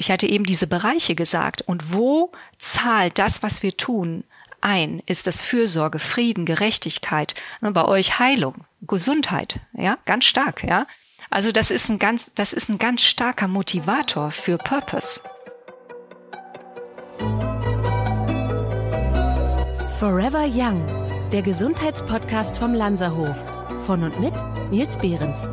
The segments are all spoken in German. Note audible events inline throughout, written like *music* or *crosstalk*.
ich hatte eben diese Bereiche gesagt. Und wo zahlt das, was wir tun, ein? Ist das Fürsorge, Frieden, Gerechtigkeit? Ne, bei euch Heilung, Gesundheit, ja, ganz stark, ja. Also das ist ein ganz, das ist ein ganz starker Motivator für Purpose. Forever Young, der Gesundheitspodcast vom Lanzerhof. Von und mit Nils Behrens.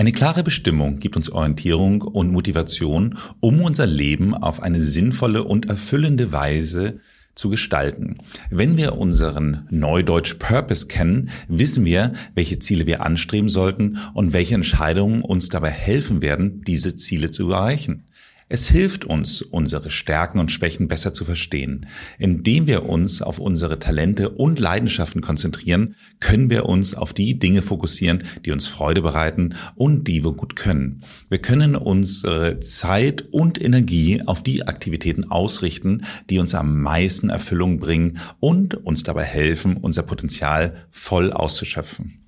Eine klare Bestimmung gibt uns Orientierung und Motivation, um unser Leben auf eine sinnvolle und erfüllende Weise zu gestalten. Wenn wir unseren Neudeutsch Purpose kennen, wissen wir, welche Ziele wir anstreben sollten und welche Entscheidungen uns dabei helfen werden, diese Ziele zu erreichen. Es hilft uns, unsere Stärken und Schwächen besser zu verstehen. Indem wir uns auf unsere Talente und Leidenschaften konzentrieren, können wir uns auf die Dinge fokussieren, die uns Freude bereiten und die wir gut können. Wir können unsere Zeit und Energie auf die Aktivitäten ausrichten, die uns am meisten Erfüllung bringen und uns dabei helfen, unser Potenzial voll auszuschöpfen.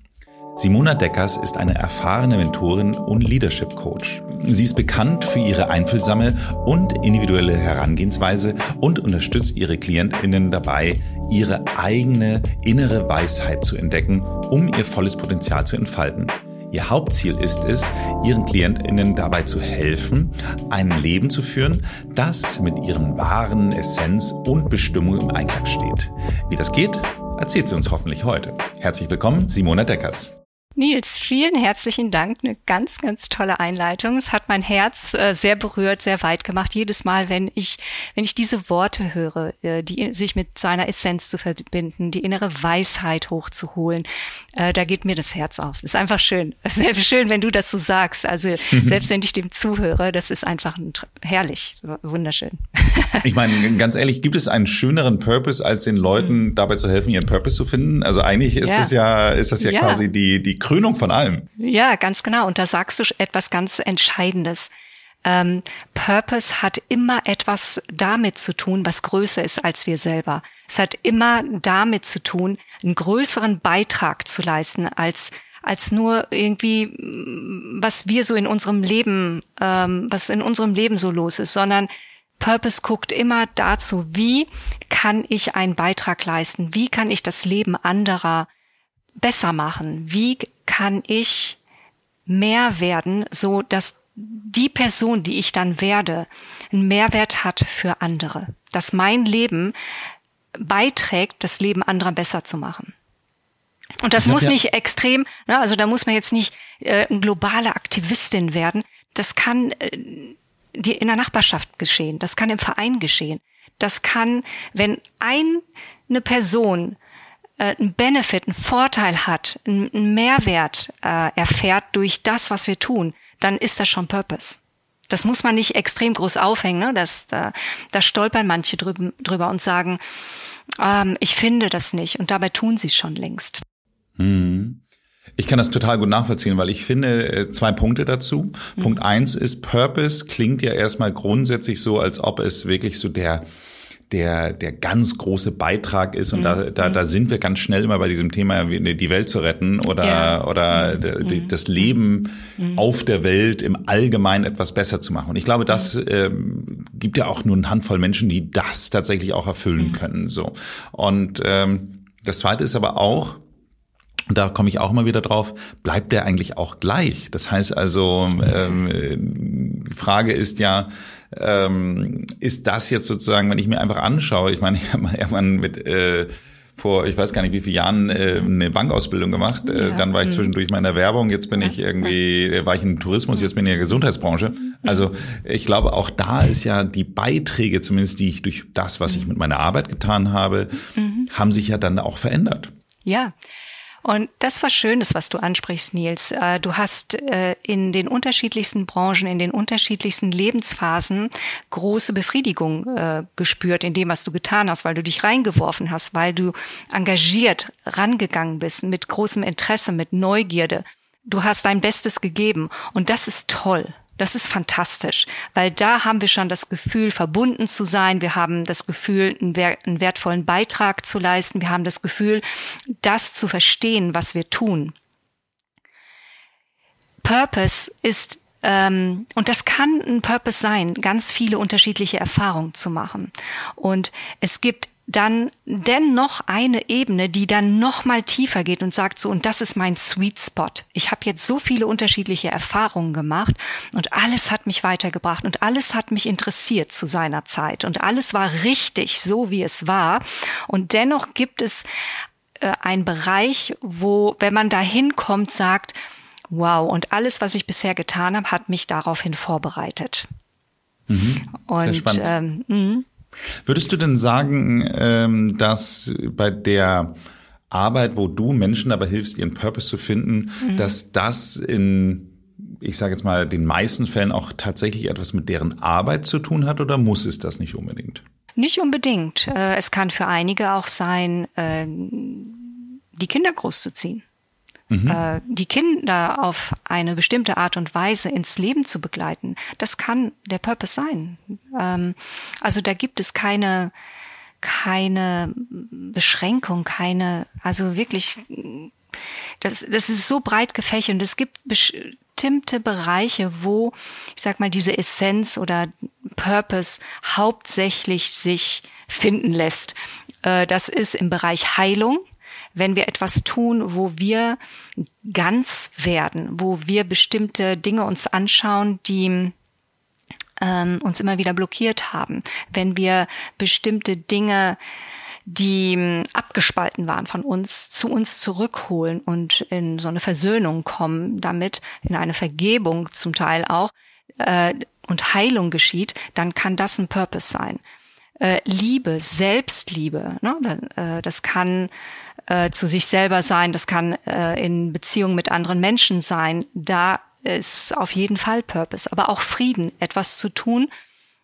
Simona Deckers ist eine erfahrene Mentorin und Leadership Coach. Sie ist bekannt für ihre einfühlsame und individuelle Herangehensweise und unterstützt ihre Klientinnen dabei, ihre eigene innere Weisheit zu entdecken, um ihr volles Potenzial zu entfalten. Ihr Hauptziel ist es, ihren Klientinnen dabei zu helfen, ein Leben zu führen, das mit ihren wahren Essenz und Bestimmung im Einklang steht. Wie das geht, erzählt sie uns hoffentlich heute. Herzlich willkommen, Simona Deckers. Nils, vielen herzlichen Dank. Eine ganz, ganz tolle Einleitung. Es hat mein Herz äh, sehr berührt, sehr weit gemacht. Jedes Mal, wenn ich, wenn ich diese Worte höre, äh, die sich mit seiner Essenz zu verbinden, die innere Weisheit hochzuholen, äh, da geht mir das Herz auf. Das ist einfach schön. *laughs* Sehr schön, wenn du das so sagst. Also *laughs* selbst wenn ich dem zuhöre, das ist einfach ein, herrlich, wunderschön. *laughs* ich meine, ganz ehrlich, gibt es einen schöneren Purpose, als den Leuten mhm. dabei zu helfen, ihren Purpose zu finden? Also eigentlich ist ja. das ja, ist das ja, ja. quasi die, die Krönung von allem. Ja, ganz genau. Und da sagst du etwas ganz Entscheidendes. Ähm, Purpose hat immer etwas damit zu tun, was größer ist als wir selber. Es hat immer damit zu tun, einen größeren Beitrag zu leisten als als nur irgendwie, was wir so in unserem Leben, ähm, was in unserem Leben so los ist, sondern Purpose guckt immer dazu, wie kann ich einen Beitrag leisten? Wie kann ich das Leben anderer besser machen? Wie kann ich mehr werden, so dass die Person, die ich dann werde, einen Mehrwert hat für andere, dass mein Leben beiträgt, das Leben anderer besser zu machen. Und das muss ja nicht extrem, ne, also da muss man jetzt nicht äh, eine globale Aktivistin werden. Das kann äh, die in der Nachbarschaft geschehen, das kann im Verein geschehen. Das kann, wenn eine Person äh, einen Benefit, einen Vorteil hat, einen Mehrwert äh, erfährt durch das, was wir tun, dann ist das schon Purpose. Das muss man nicht extrem groß aufhängen. Ne? Das, da, da stolpern manche drüber, drüber und sagen, ähm, ich finde das nicht. Und dabei tun sie es schon längst. Hm. Ich kann das total gut nachvollziehen, weil ich finde äh, zwei Punkte dazu. Mhm. Punkt eins ist, Purpose klingt ja erstmal grundsätzlich so, als ob es wirklich so der der, der ganz große Beitrag ist. Und mhm. da, da, da sind wir ganz schnell immer bei diesem Thema, die Welt zu retten oder, ja. oder mhm. das Leben mhm. auf der Welt im Allgemeinen etwas besser zu machen. Und ich glaube, das ähm, gibt ja auch nur eine Handvoll Menschen, die das tatsächlich auch erfüllen mhm. können. So. Und ähm, das zweite ist aber auch, und da komme ich auch immer wieder drauf, bleibt der eigentlich auch gleich? Das heißt also, ähm, die Frage ist ja, ähm, ist das jetzt sozusagen, wenn ich mir einfach anschaue, ich meine, *laughs* ich habe mal irgendwann mit äh, vor, ich weiß gar nicht wie viele Jahren, äh, eine Bankausbildung gemacht. Äh, ja. Dann war ich mhm. zwischendurch mal in der Werbung, jetzt bin ich irgendwie, äh, war ich im Tourismus, jetzt bin ich in der Gesundheitsbranche. Mhm. Also ich glaube, auch da ist ja die Beiträge, zumindest die ich durch das, was ich mit meiner Arbeit getan habe, mhm. haben sich ja dann auch verändert. Ja, und das war Schönes, was du ansprichst, Nils. Äh, du hast äh, in den unterschiedlichsten Branchen, in den unterschiedlichsten Lebensphasen große Befriedigung äh, gespürt in dem, was du getan hast, weil du dich reingeworfen hast, weil du engagiert rangegangen bist, mit großem Interesse, mit Neugierde. Du hast dein Bestes gegeben und das ist toll. Das ist fantastisch, weil da haben wir schon das Gefühl, verbunden zu sein. Wir haben das Gefühl, einen, wertvollen Beitrag zu leisten. Wir haben das Gefühl, das zu verstehen, was wir tun. Purpose ist ähm, und das kann ein Purpose sein, ganz viele unterschiedliche Erfahrungen zu machen. Und es gibt dann dennoch eine Ebene, die dann noch mal tiefer geht und sagt so und das ist mein Sweet Spot. Ich habe jetzt so viele unterschiedliche Erfahrungen gemacht und alles hat mich weitergebracht und alles hat mich interessiert zu seiner Zeit und alles war richtig so wie es war und dennoch gibt es äh, einen Bereich, wo wenn man da hinkommt sagt, wow und alles was ich bisher getan habe, hat mich daraufhin vorbereitet. Mhm. Sehr spannend. Ähm, mh. Würdest du denn sagen, ähm, dass bei der Arbeit, wo du Menschen aber hilfst, ihren Purpose zu finden, mhm. dass das in, ich sage jetzt mal, den meisten Fällen auch tatsächlich etwas mit deren Arbeit zu tun hat oder muss es das nicht unbedingt? Nicht unbedingt. Äh, es kann für einige auch sein, ähm, die Kinder großzuziehen mhm. äh, die Kinder auf eine bestimmte Art und Weise ins Leben zu begleiten, das kann der Purpose sein. Ähm, also da gibt es keine keine Beschränkung, keine, also wirklich, das, das ist so breit gefächert und es gibt bestimmte Bereiche, wo, ich sag mal, diese Essenz oder Purpose hauptsächlich sich finden lässt. Äh, das ist im Bereich Heilung wenn wir etwas tun, wo wir ganz werden, wo wir bestimmte Dinge uns anschauen, die ähm, uns immer wieder blockiert haben, wenn wir bestimmte Dinge die ähm, abgespalten waren von uns, zu uns zurückholen und in so eine Versöhnung kommen damit, in eine Vergebung zum Teil auch, äh, und Heilung geschieht, dann kann das ein Purpose sein. Äh, Liebe, Selbstliebe, ne? Äh, das kann äh, zu sich selber sein, das kann äh, in Beziehung mit anderen Menschen sein. Da ist auf jeden Fall Purpose, aber auch Frieden, etwas zu tun,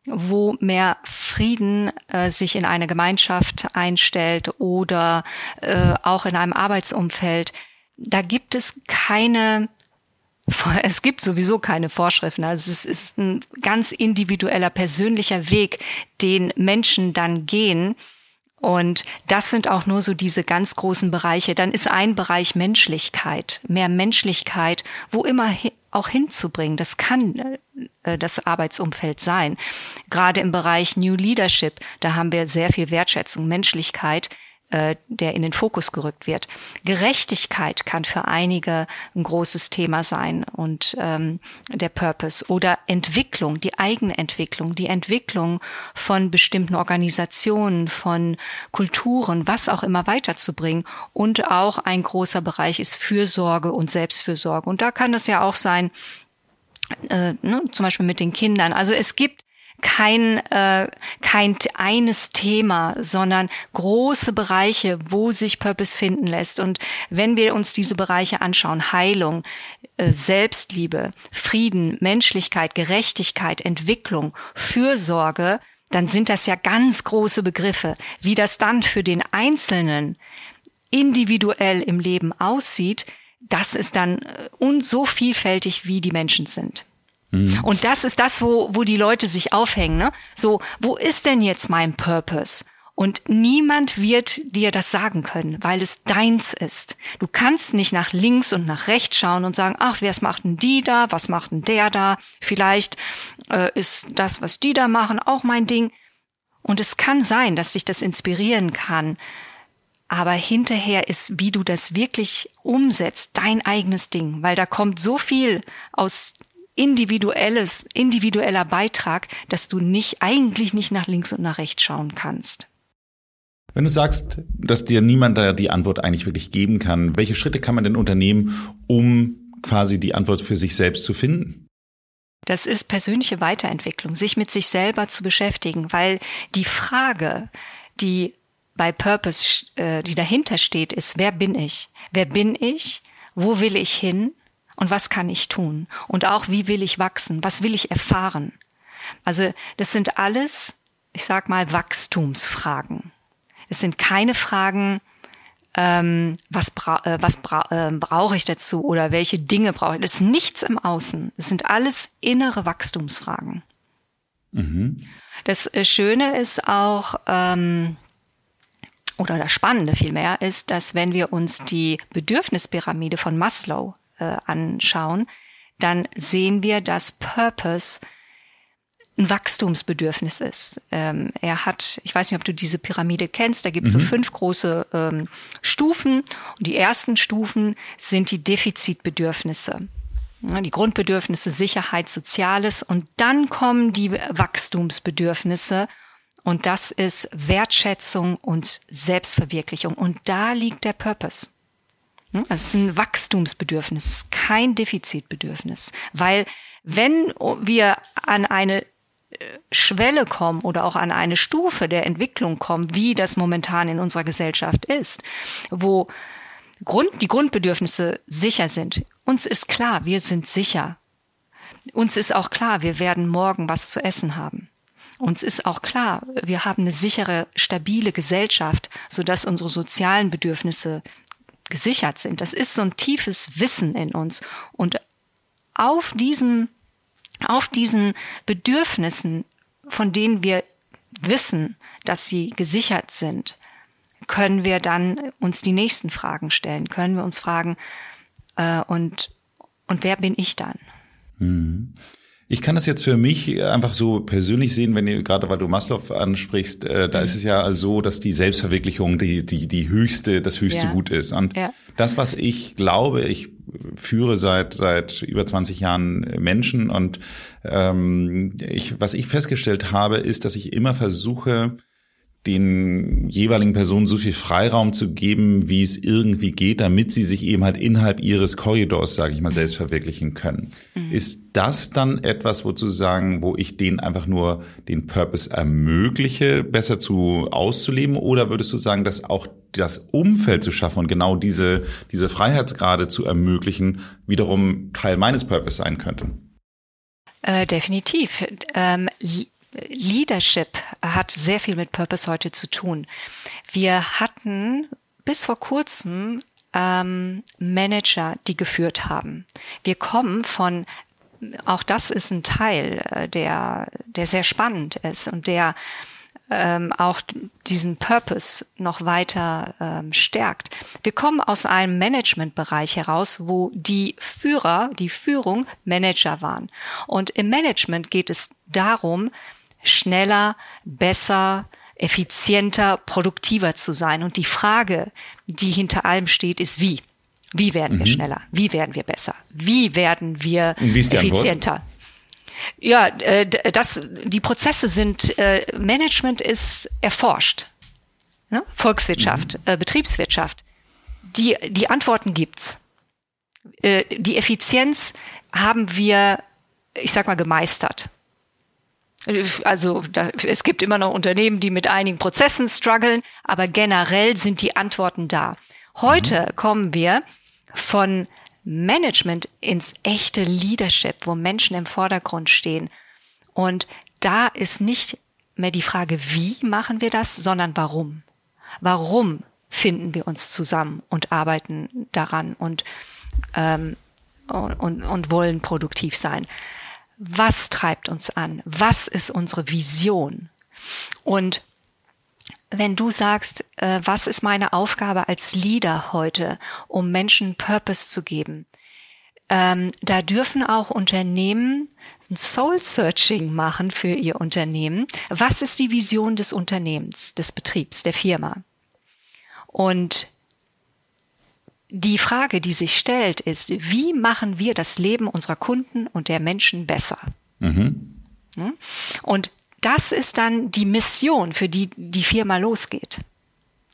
wo mehr Frieden äh, sich in eine Gemeinschaft einstellt oder äh, auch in einem Arbeitsumfeld. Da gibt es keine *laughs* es gibt sowieso keine Vorschriften. Also es ist ein ganz individueller, persönlicher Weg, den Menschen dann gehen. Und das sind auch nur so diese ganz großen Bereiche. Dann ist ein Bereich Menschlichkeit, mehr Menschlichkeit, wo immer auch hinzubringen. Das kann äh, das Arbeitsumfeld sein. Gerade im Bereich New Leadership, da haben wir sehr viel Wertschätzung, Menschlichkeit, äh, der in den Fokus gerückt wird. Gerechtigkeit kann für einige ein großes Thema sein und ähm, der Purpose oder Entwicklung, die eigene Entwicklung, die Entwicklung von bestimmten Organisationen, von Kulturen, was auch immer weiterzubringen. Und auch ein großer Bereich ist Fürsorge und Selbstfürsorge. Und da kann das ja auch sein, äh, ne, zum Beispiel mit den Kindern. Also es gibt kein, äh, kein eines Thema, sondern große Bereiche, wo sich Purpose finden lässt. Und wenn wir uns diese Bereiche anschauen, Heilung, äh, Selbstliebe, Frieden, Menschlichkeit, Gerechtigkeit, Entwicklung, Fürsorge, dann sind das ja ganz große Begriffe. Wie das dann für den Einzelnen individuell im Leben aussieht, das ist dann äh, und so vielfältig, wie die Menschen sind. Mhm. Und das ist das, wo, wo die Leute sich aufhängen. Ne? So, wo ist denn jetzt mein Purpose? Und niemand wird dir das sagen können, weil es deins ist. Du kannst nicht nach links und nach rechts schauen und sagen, ach, wer macht denn die da? Was macht denn der da? Vielleicht äh, ist das, was die da machen, auch mein Ding. Und es kann sein, dass dich das inspirieren kann. Aber hinterher ist, wie du das wirklich umsetzt, dein eigenes Ding, weil da kommt so viel aus individuelles, individueller Beitrag, dass du nicht, eigentlich nicht nach links und nach rechts schauen kannst. Wenn du sagst, dass dir niemand da die Antwort eigentlich wirklich geben kann, welche Schritte kann man denn unternehmen, um quasi die Antwort für sich selbst zu finden? Das ist persönliche Weiterentwicklung, sich mit sich selber zu beschäftigen, weil die Frage, die bei Purpose, äh, die dahinter steht, ist, wer bin ich? Wer bin ich? Wo will ich hin? Und was kann ich tun? Und auch, wie will ich wachsen? Was will ich erfahren? Also das sind alles, ich sag mal, Wachstumsfragen. Es sind keine Fragen, ähm, was, bra äh, was bra äh, brauche ich dazu oder welche Dinge brauche ich. Das ist nichts im Außen. Es sind alles innere Wachstumsfragen. Mhm. Das äh, Schöne ist auch, ähm, oder das Spannende vielmehr ist, dass wenn wir uns die Bedürfnispyramide von Maslow äh, anschauen, dann sehen wir, dass Purpose ein Wachstumsbedürfnis ist. Ähm, er hat, ich weiß nicht, ob du diese Pyramide kennst, da gibt es mhm. so fünf große ähm, Stufen. Und die ersten Stufen sind die Defizitbedürfnisse. Ja, die Grundbedürfnisse Sicherheit, Soziales und dann kommen die Wachstumsbedürfnisse und das ist Wertschätzung und Selbstverwirklichung und da liegt der Purpose. Es ist ein Wachstumsbedürfnis, kein Defizitbedürfnis, weil wenn wir an eine Schwelle kommen oder auch an eine Stufe der Entwicklung kommen, wie das momentan in unserer Gesellschaft ist, wo Grund, die Grundbedürfnisse sicher sind. Uns ist klar, wir sind sicher. Uns ist auch klar, wir werden morgen was zu essen haben. Uns ist auch klar, wir haben eine sichere, stabile Gesellschaft, sodass unsere sozialen Bedürfnisse gesichert sind. Das ist so ein tiefes Wissen in uns. Und auf diesem auf diesen Bedürfnissen, von denen wir wissen, dass sie gesichert sind, können wir dann uns die nächsten Fragen stellen, können wir uns fragen, äh, und, und wer bin ich dann? Mhm. Ich kann das jetzt für mich einfach so persönlich sehen, wenn ihr gerade weil du Maslow ansprichst, äh, da mhm. ist es ja so, dass die Selbstverwirklichung die die die höchste das höchste ja. Gut ist und ja. das was ich glaube, ich führe seit seit über 20 Jahren Menschen und ähm, ich was ich festgestellt habe, ist, dass ich immer versuche den jeweiligen Personen so viel Freiraum zu geben, wie es irgendwie geht, damit sie sich eben halt innerhalb ihres Korridors, sage ich mal, selbst verwirklichen können. Mhm. Ist das dann etwas, wo zu sagen, wo ich denen einfach nur den Purpose ermögliche, besser zu auszuleben? Oder würdest du sagen, dass auch das Umfeld zu schaffen und genau diese, diese Freiheitsgrade zu ermöglichen, wiederum Teil meines Purpose sein könnte? Äh, definitiv. Ähm, Leadership hat sehr viel mit Purpose heute zu tun. Wir hatten bis vor kurzem ähm, Manager, die geführt haben. Wir kommen von auch das ist ein Teil, äh, der, der sehr spannend ist und der ähm, auch diesen Purpose noch weiter ähm, stärkt. Wir kommen aus einem Managementbereich heraus, wo die Führer, die Führung Manager waren. Und im Management geht es darum, schneller, besser, effizienter, produktiver zu sein. Und die Frage, die hinter allem steht, ist wie. Wie werden mhm. wir schneller? Wie werden wir besser? Wie werden wir wie effizienter? Antwort? Ja, äh, das, die Prozesse sind, äh, Management ist erforscht. Ne? Volkswirtschaft, mhm. äh, Betriebswirtschaft. Die, die Antworten gibt's. Äh, die Effizienz haben wir, ich sag mal, gemeistert. Also da, es gibt immer noch Unternehmen, die mit einigen Prozessen strugglen, aber generell sind die Antworten da. Heute mhm. kommen wir von Management ins echte Leadership, wo Menschen im Vordergrund stehen. Und da ist nicht mehr die Frage, wie machen wir das, sondern warum. Warum finden wir uns zusammen und arbeiten daran und, ähm, und, und wollen produktiv sein was treibt uns an? Was ist unsere Vision? Und wenn du sagst, äh, was ist meine Aufgabe als Leader heute, um Menschen Purpose zu geben, ähm, da dürfen auch Unternehmen Soul Searching machen für ihr Unternehmen. Was ist die Vision des Unternehmens, des Betriebs, der Firma? Und die Frage, die sich stellt, ist, wie machen wir das Leben unserer Kunden und der Menschen besser? Mhm. Und das ist dann die Mission, für die die Firma losgeht.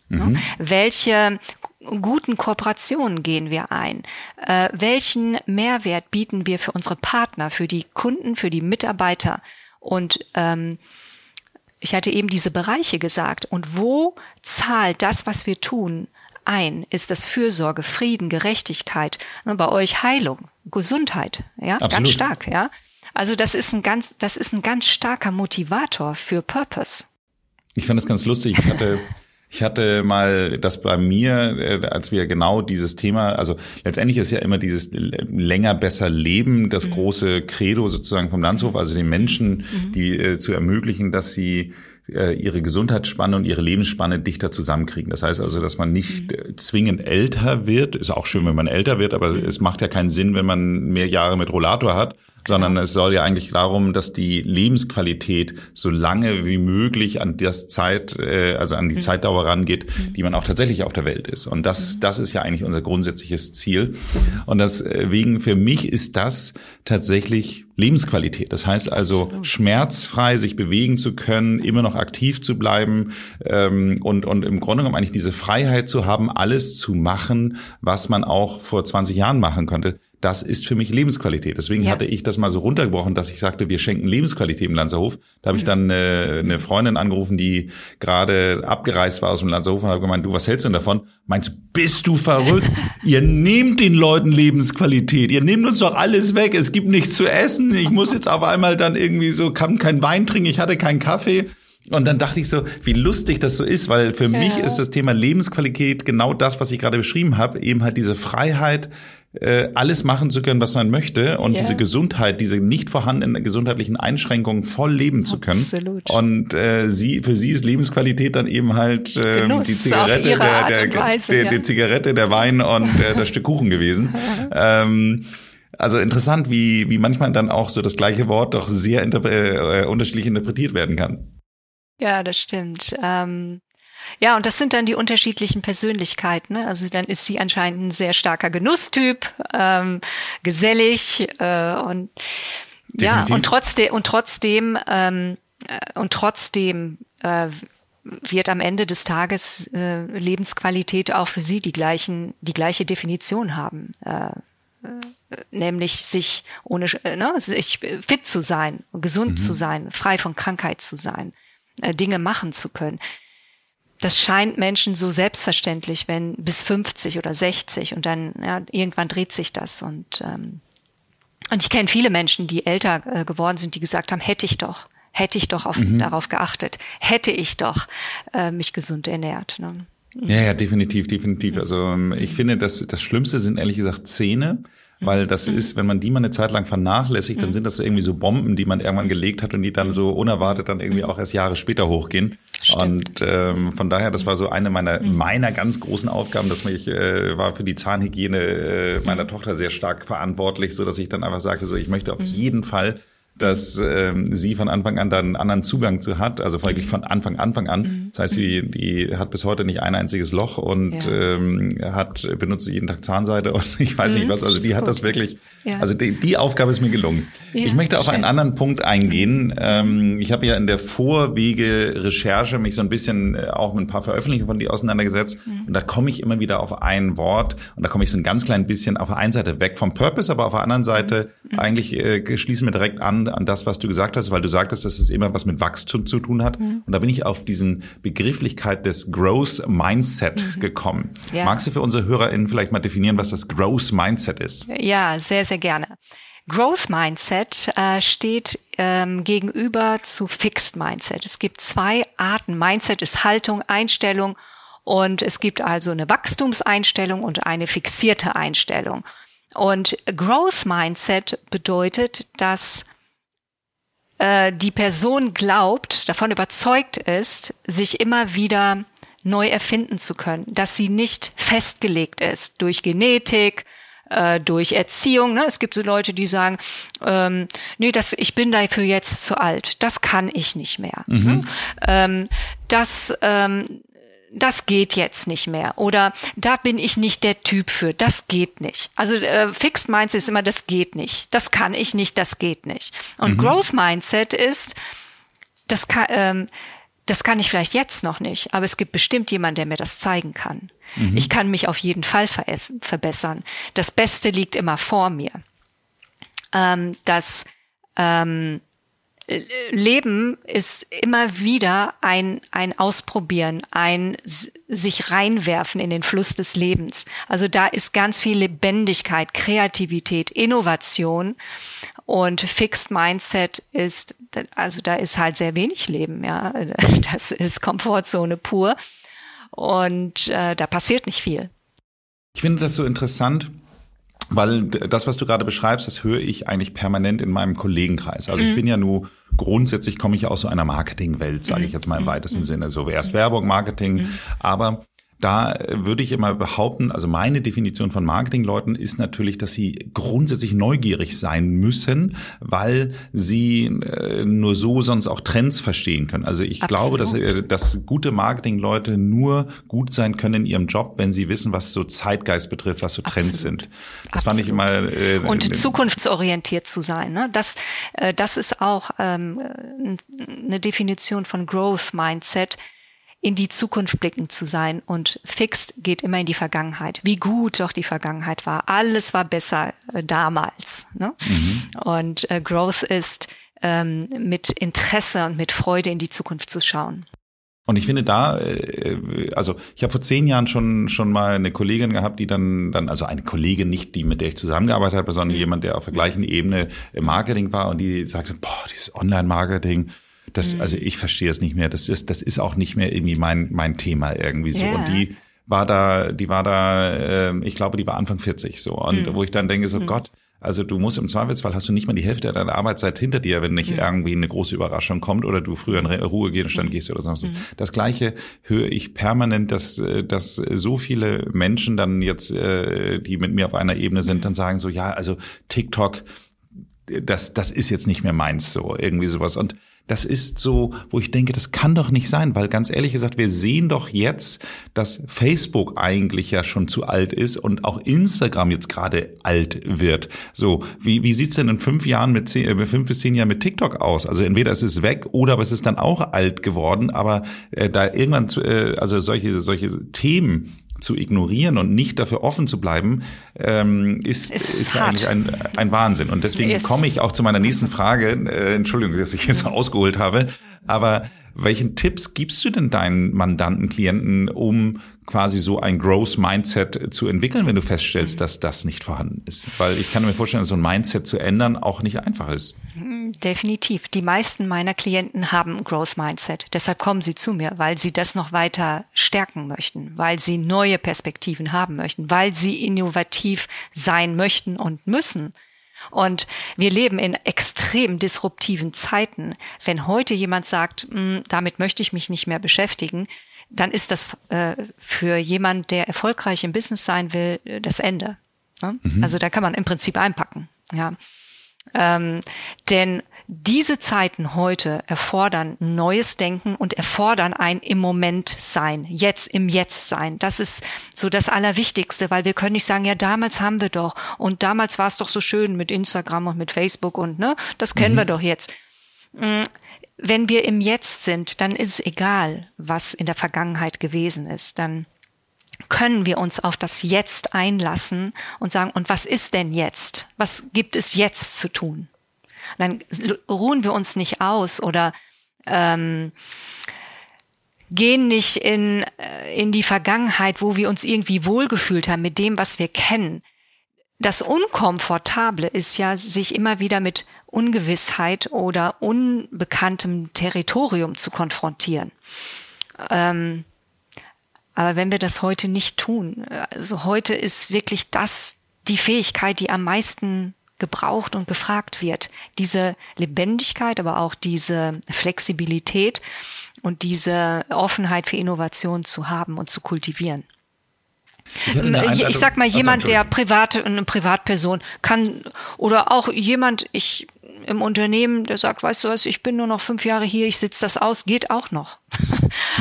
Mhm. Welche guten Kooperationen gehen wir ein? Äh, welchen Mehrwert bieten wir für unsere Partner, für die Kunden, für die Mitarbeiter? Und ähm, ich hatte eben diese Bereiche gesagt. Und wo zahlt das, was wir tun, ein ist das Fürsorge, Frieden, Gerechtigkeit. Und bei euch Heilung, Gesundheit, ja, Absolut. ganz stark, ja. Also das ist ein ganz, das ist ein ganz starker Motivator für Purpose. Ich fand das ganz lustig. Ich hatte Ich hatte mal das bei mir, äh, als wir genau dieses Thema, also letztendlich ist ja immer dieses länger besser Leben das mhm. große Credo sozusagen vom Landshof, also den Menschen, mhm. die äh, zu ermöglichen, dass sie ihre Gesundheitsspanne und ihre Lebensspanne dichter zusammenkriegen. Das heißt also, dass man nicht mhm. zwingend älter wird. Ist auch schön, wenn man älter wird, aber mhm. es macht ja keinen Sinn, wenn man mehr Jahre mit Rollator hat, sondern es soll ja eigentlich darum, dass die Lebensqualität so lange wie möglich an das Zeit, äh, also an die mhm. Zeitdauer rangeht, mhm. die man auch tatsächlich auf der Welt ist. Und das, mhm. das ist ja eigentlich unser grundsätzliches Ziel. Und deswegen für mich ist das tatsächlich Lebensqualität. Das heißt also schmerzfrei sich bewegen zu können, immer noch aktiv zu bleiben ähm, und und im Grunde genommen eigentlich diese Freiheit zu haben, alles zu machen, was man auch vor 20 Jahren machen konnte das ist für mich Lebensqualität. Deswegen ja. hatte ich das mal so runtergebrochen, dass ich sagte, wir schenken Lebensqualität im Lanzerhof. Da habe ich dann äh, eine Freundin angerufen, die gerade abgereist war aus dem Lanzerhof und habe gemeint, du, was hältst du denn davon? Meinst du, bist du verrückt? *laughs* ihr nehmt den Leuten Lebensqualität. Ihr nehmt uns doch alles weg. Es gibt nichts zu essen. Ich muss jetzt aber einmal dann irgendwie so, kann kein Wein trinken. Ich hatte keinen Kaffee. Und dann dachte ich so, wie lustig das so ist, weil für ja. mich ist das Thema Lebensqualität genau das, was ich gerade beschrieben habe, eben halt diese Freiheit, äh, alles machen zu können, was man möchte und yeah. diese Gesundheit, diese nicht vorhandenen gesundheitlichen Einschränkungen voll leben zu können. Absolut. Und äh, sie, für sie ist Lebensqualität dann eben halt äh, die Zigarette, der, der, Weise, der, ja. die Zigarette, der Wein und äh, das Stück Kuchen gewesen. *laughs* ähm, also interessant, wie, wie manchmal dann auch so das gleiche Wort doch sehr interpre äh, unterschiedlich interpretiert werden kann. Ja, das stimmt. Ähm ja, und das sind dann die unterschiedlichen Persönlichkeiten. Ne? Also dann ist sie anscheinend ein sehr starker Genusstyp, ähm, gesellig äh, und Definitiv. ja und trotzdem und trotzdem ähm, äh, und trotzdem äh, wird am Ende des Tages äh, Lebensqualität auch für sie die gleichen die gleiche Definition haben. Äh, äh nämlich sich ohne äh, ne, sich fit zu sein, gesund mhm. zu sein, frei von Krankheit zu sein, äh, Dinge machen zu können das scheint Menschen so selbstverständlich, wenn bis 50 oder 60 und dann ja, irgendwann dreht sich das und ähm, und ich kenne viele Menschen, die älter äh, geworden sind, die gesagt haben, hätte ich doch, hätte ich doch auf, mhm. darauf geachtet, hätte ich doch äh, mich gesund ernährt. Ne? Ja, ja, definitiv, definitiv. Also ähm, ich finde, dass das Schlimmste sind ehrlich gesagt Zähne. Weil das mhm. ist, wenn man die mal eine Zeit lang vernachlässigt, dann mhm. sind das irgendwie so Bomben, die man irgendwann gelegt hat und die dann so unerwartet dann irgendwie auch erst Jahre später hochgehen. Stimmt. Und ähm, von daher, das war so eine meiner mhm. meiner ganz großen Aufgaben, dass mich äh, war für die Zahnhygiene äh, meiner Tochter sehr stark verantwortlich, so dass ich dann einfach sagte, so ich möchte auf jeden Fall dass ähm, sie von Anfang an dann einen anderen Zugang zu hat, also folglich von Anfang Anfang an. Mhm. Das heißt, sie die hat bis heute nicht ein einziges Loch und ja. ähm, hat benutzt jeden Tag Zahnseide und *laughs* ich weiß mhm. nicht was. Also die hat das wirklich. Ja. Also die, die Aufgabe ist mir gelungen. Ja, ich möchte auf schön. einen anderen Punkt eingehen. Ähm, ich habe ja in der Vorwege-Recherche mich so ein bisschen äh, auch mit ein paar Veröffentlichungen von dir auseinandergesetzt mhm. und da komme ich immer wieder auf ein Wort und da komme ich so ein ganz klein bisschen auf der einen Seite weg vom Purpose, aber auf der anderen Seite mhm. eigentlich äh, schließen wir direkt an an, das, was du gesagt hast, weil du sagtest, dass es immer was mit Wachstum zu tun hat. Mhm. Und da bin ich auf diesen Begrifflichkeit des Growth Mindset mhm. gekommen. Ja. Magst du für unsere HörerInnen vielleicht mal definieren, was das Growth Mindset ist? Ja, sehr, sehr gerne. Growth Mindset äh, steht ähm, gegenüber zu Fixed Mindset. Es gibt zwei Arten. Mindset ist Haltung, Einstellung und es gibt also eine Wachstumseinstellung und eine fixierte Einstellung. Und Growth Mindset bedeutet, dass äh, die Person glaubt, davon überzeugt ist, sich immer wieder neu erfinden zu können, dass sie nicht festgelegt ist durch Genetik, äh, durch Erziehung. Ne? Es gibt so Leute, die sagen, ähm, nee, das, ich bin dafür jetzt zu alt, das kann ich nicht mehr. Mhm. Ne? Ähm, das ähm, das geht jetzt nicht mehr oder da bin ich nicht der Typ für, das geht nicht. Also äh, Fixed Mindset ist immer, das geht nicht, das kann ich nicht, das geht nicht. Und mhm. Growth Mindset ist, das kann, ähm, das kann ich vielleicht jetzt noch nicht, aber es gibt bestimmt jemanden, der mir das zeigen kann. Mhm. Ich kann mich auf jeden Fall verbessern. Das Beste liegt immer vor mir. Ähm, das ähm, Leben ist immer wieder ein, ein Ausprobieren, ein sich reinwerfen in den Fluss des Lebens. Also da ist ganz viel Lebendigkeit, Kreativität, Innovation und Fixed Mindset ist, also da ist halt sehr wenig Leben, ja. *laughs* Das ist Komfortzone pur und äh, da passiert nicht viel. Ich finde das so interessant, weil das, was du gerade beschreibst, das höre ich eigentlich permanent in meinem Kollegenkreis. Also mhm. ich bin ja nur grundsätzlich komme ich aus so einer Marketingwelt, sage ich jetzt mal im mhm. weitesten mhm. Sinne. So erst Werbung, Marketing, mhm. aber da würde ich immer behaupten, also meine Definition von Marketingleuten ist natürlich, dass sie grundsätzlich neugierig sein müssen, weil sie äh, nur so sonst auch Trends verstehen können. Also ich Absolut. glaube, dass, äh, dass gute Marketingleute nur gut sein können in ihrem Job, wenn sie wissen, was so Zeitgeist betrifft, was so Trends Absolut. sind. Das Absolut. fand ich immer äh, und zukunftsorientiert zu sein. Ne? Das, äh, das ist auch ähm, eine Definition von Growth Mindset in die Zukunft blickend zu sein und fixed geht immer in die Vergangenheit. Wie gut doch die Vergangenheit war. Alles war besser äh, damals. Ne? Mhm. Und äh, Growth ist ähm, mit Interesse und mit Freude in die Zukunft zu schauen. Und ich finde da, äh, also ich habe vor zehn Jahren schon schon mal eine Kollegin gehabt, die dann dann also eine Kollegin nicht die mit der ich zusammengearbeitet habe, sondern mhm. jemand, der auf der gleichen Ebene im Marketing war und die sagte, boah, dieses Online-Marketing, das, mhm. also ich verstehe es nicht mehr. Das ist, das ist auch nicht mehr irgendwie mein, mein Thema irgendwie so. Yeah. Und die war da, die war da, äh, ich glaube, die war Anfang 40 so. Und mhm. wo ich dann denke, so mhm. Gott, also du musst im Zweifelsfall hast du nicht mal die Hälfte deiner Arbeitszeit hinter dir, wenn nicht mhm. irgendwie eine große Überraschung kommt oder du früher in Ruhe gehst und dann mhm. gehst oder sonst was. Mhm. Das gleiche höre ich permanent, dass, dass so viele Menschen dann jetzt, äh, die mit mir auf einer Ebene sind, mhm. dann sagen so, ja, also TikTok, das, das ist jetzt nicht mehr meins so, irgendwie sowas. Und das ist so, wo ich denke, das kann doch nicht sein, weil ganz ehrlich gesagt, wir sehen doch jetzt, dass Facebook eigentlich ja schon zu alt ist und auch Instagram jetzt gerade alt wird. So, wie, wie sieht's denn in fünf Jahren mit zehn, äh, fünf bis zehn Jahren mit TikTok aus? Also entweder es ist weg oder aber es ist dann auch alt geworden, aber äh, da irgendwann, äh, also solche, solche Themen, zu ignorieren und nicht dafür offen zu bleiben, ähm, ist, ist, ist eigentlich ein, ein Wahnsinn. Und deswegen ist komme ich auch zu meiner nächsten Frage. Äh, Entschuldigung, dass ich hier so ausgeholt habe. Aber welchen Tipps gibst du denn deinen Mandanten, Klienten, um quasi so ein Growth Mindset zu entwickeln, wenn du feststellst, dass das nicht vorhanden ist? Weil ich kann mir vorstellen, dass so ein Mindset zu ändern auch nicht einfach ist. Definitiv. Die meisten meiner Klienten haben Growth Mindset. Deshalb kommen sie zu mir, weil sie das noch weiter stärken möchten, weil sie neue Perspektiven haben möchten, weil sie innovativ sein möchten und müssen. Und wir leben in extrem disruptiven Zeiten. Wenn heute jemand sagt, hm, damit möchte ich mich nicht mehr beschäftigen, dann ist das äh, für jemand, der erfolgreich im Business sein will, das Ende. Ne? Mhm. Also da kann man im Prinzip einpacken. Ja. Ähm, denn diese Zeiten heute erfordern neues Denken und erfordern ein im Moment sein, jetzt im Jetzt sein. Das ist so das Allerwichtigste, weil wir können nicht sagen, ja, damals haben wir doch und damals war es doch so schön mit Instagram und mit Facebook und ne, das kennen mhm. wir doch jetzt. Mm, wenn wir im Jetzt sind, dann ist es egal, was in der Vergangenheit gewesen ist. Dann können wir uns auf das Jetzt einlassen und sagen, und was ist denn jetzt? Was gibt es jetzt zu tun? Dann ruhen wir uns nicht aus oder ähm, gehen nicht in, äh, in die Vergangenheit, wo wir uns irgendwie wohlgefühlt haben mit dem, was wir kennen. Das Unkomfortable ist ja, sich immer wieder mit Ungewissheit oder unbekanntem Territorium zu konfrontieren. Ähm, aber wenn wir das heute nicht tun, also heute ist wirklich das die Fähigkeit, die am meisten gebraucht und gefragt wird. Diese Lebendigkeit, aber auch diese Flexibilität und diese Offenheit für Innovation zu haben und zu kultivieren. Ich, ich, sag mal, jemand, der privat, eine Privatperson kann oder auch jemand, ich im Unternehmen, der sagt, weißt du was, ich bin nur noch fünf Jahre hier, ich sitze das aus, geht auch noch.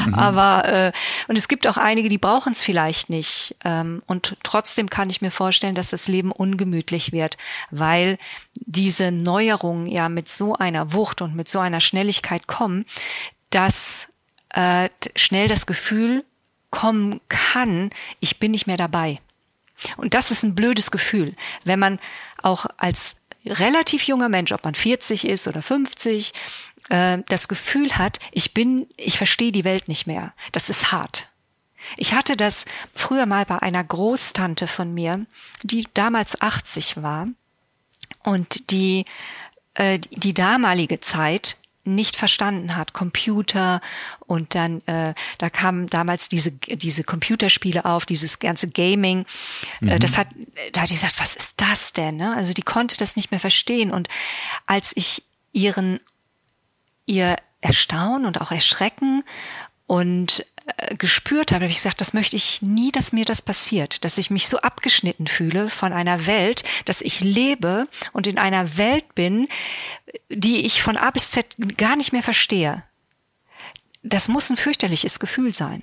Mhm. *laughs* Aber äh, und es gibt auch einige, die brauchen es vielleicht nicht. Ähm, und trotzdem kann ich mir vorstellen, dass das Leben ungemütlich wird, weil diese Neuerungen ja mit so einer Wucht und mit so einer Schnelligkeit kommen, dass äh, schnell das Gefühl kommen kann, ich bin nicht mehr dabei. Und das ist ein blödes Gefühl, wenn man auch als relativ junger Mensch, ob man 40 ist oder 50, äh, das Gefühl hat, ich bin, ich verstehe die Welt nicht mehr. Das ist hart. Ich hatte das früher mal bei einer Großtante von mir, die damals 80 war und die äh, die damalige Zeit nicht verstanden hat. Computer und dann, äh, da kamen damals diese, diese Computerspiele auf, dieses ganze Gaming. Äh, mhm. Äh, das hat, da hat die gesagt, was ist das denn? Ne? Also die konnte das nicht mehr verstehen. Und als ich ihren, ihr Erstaunen und auch Erschrecken und gespürt habe, habe ich gesagt, das möchte ich nie, dass mir das passiert, dass ich mich so abgeschnitten fühle von einer Welt, dass ich lebe und in einer Welt bin, die ich von A bis Z gar nicht mehr verstehe. Das muss ein fürchterliches Gefühl sein.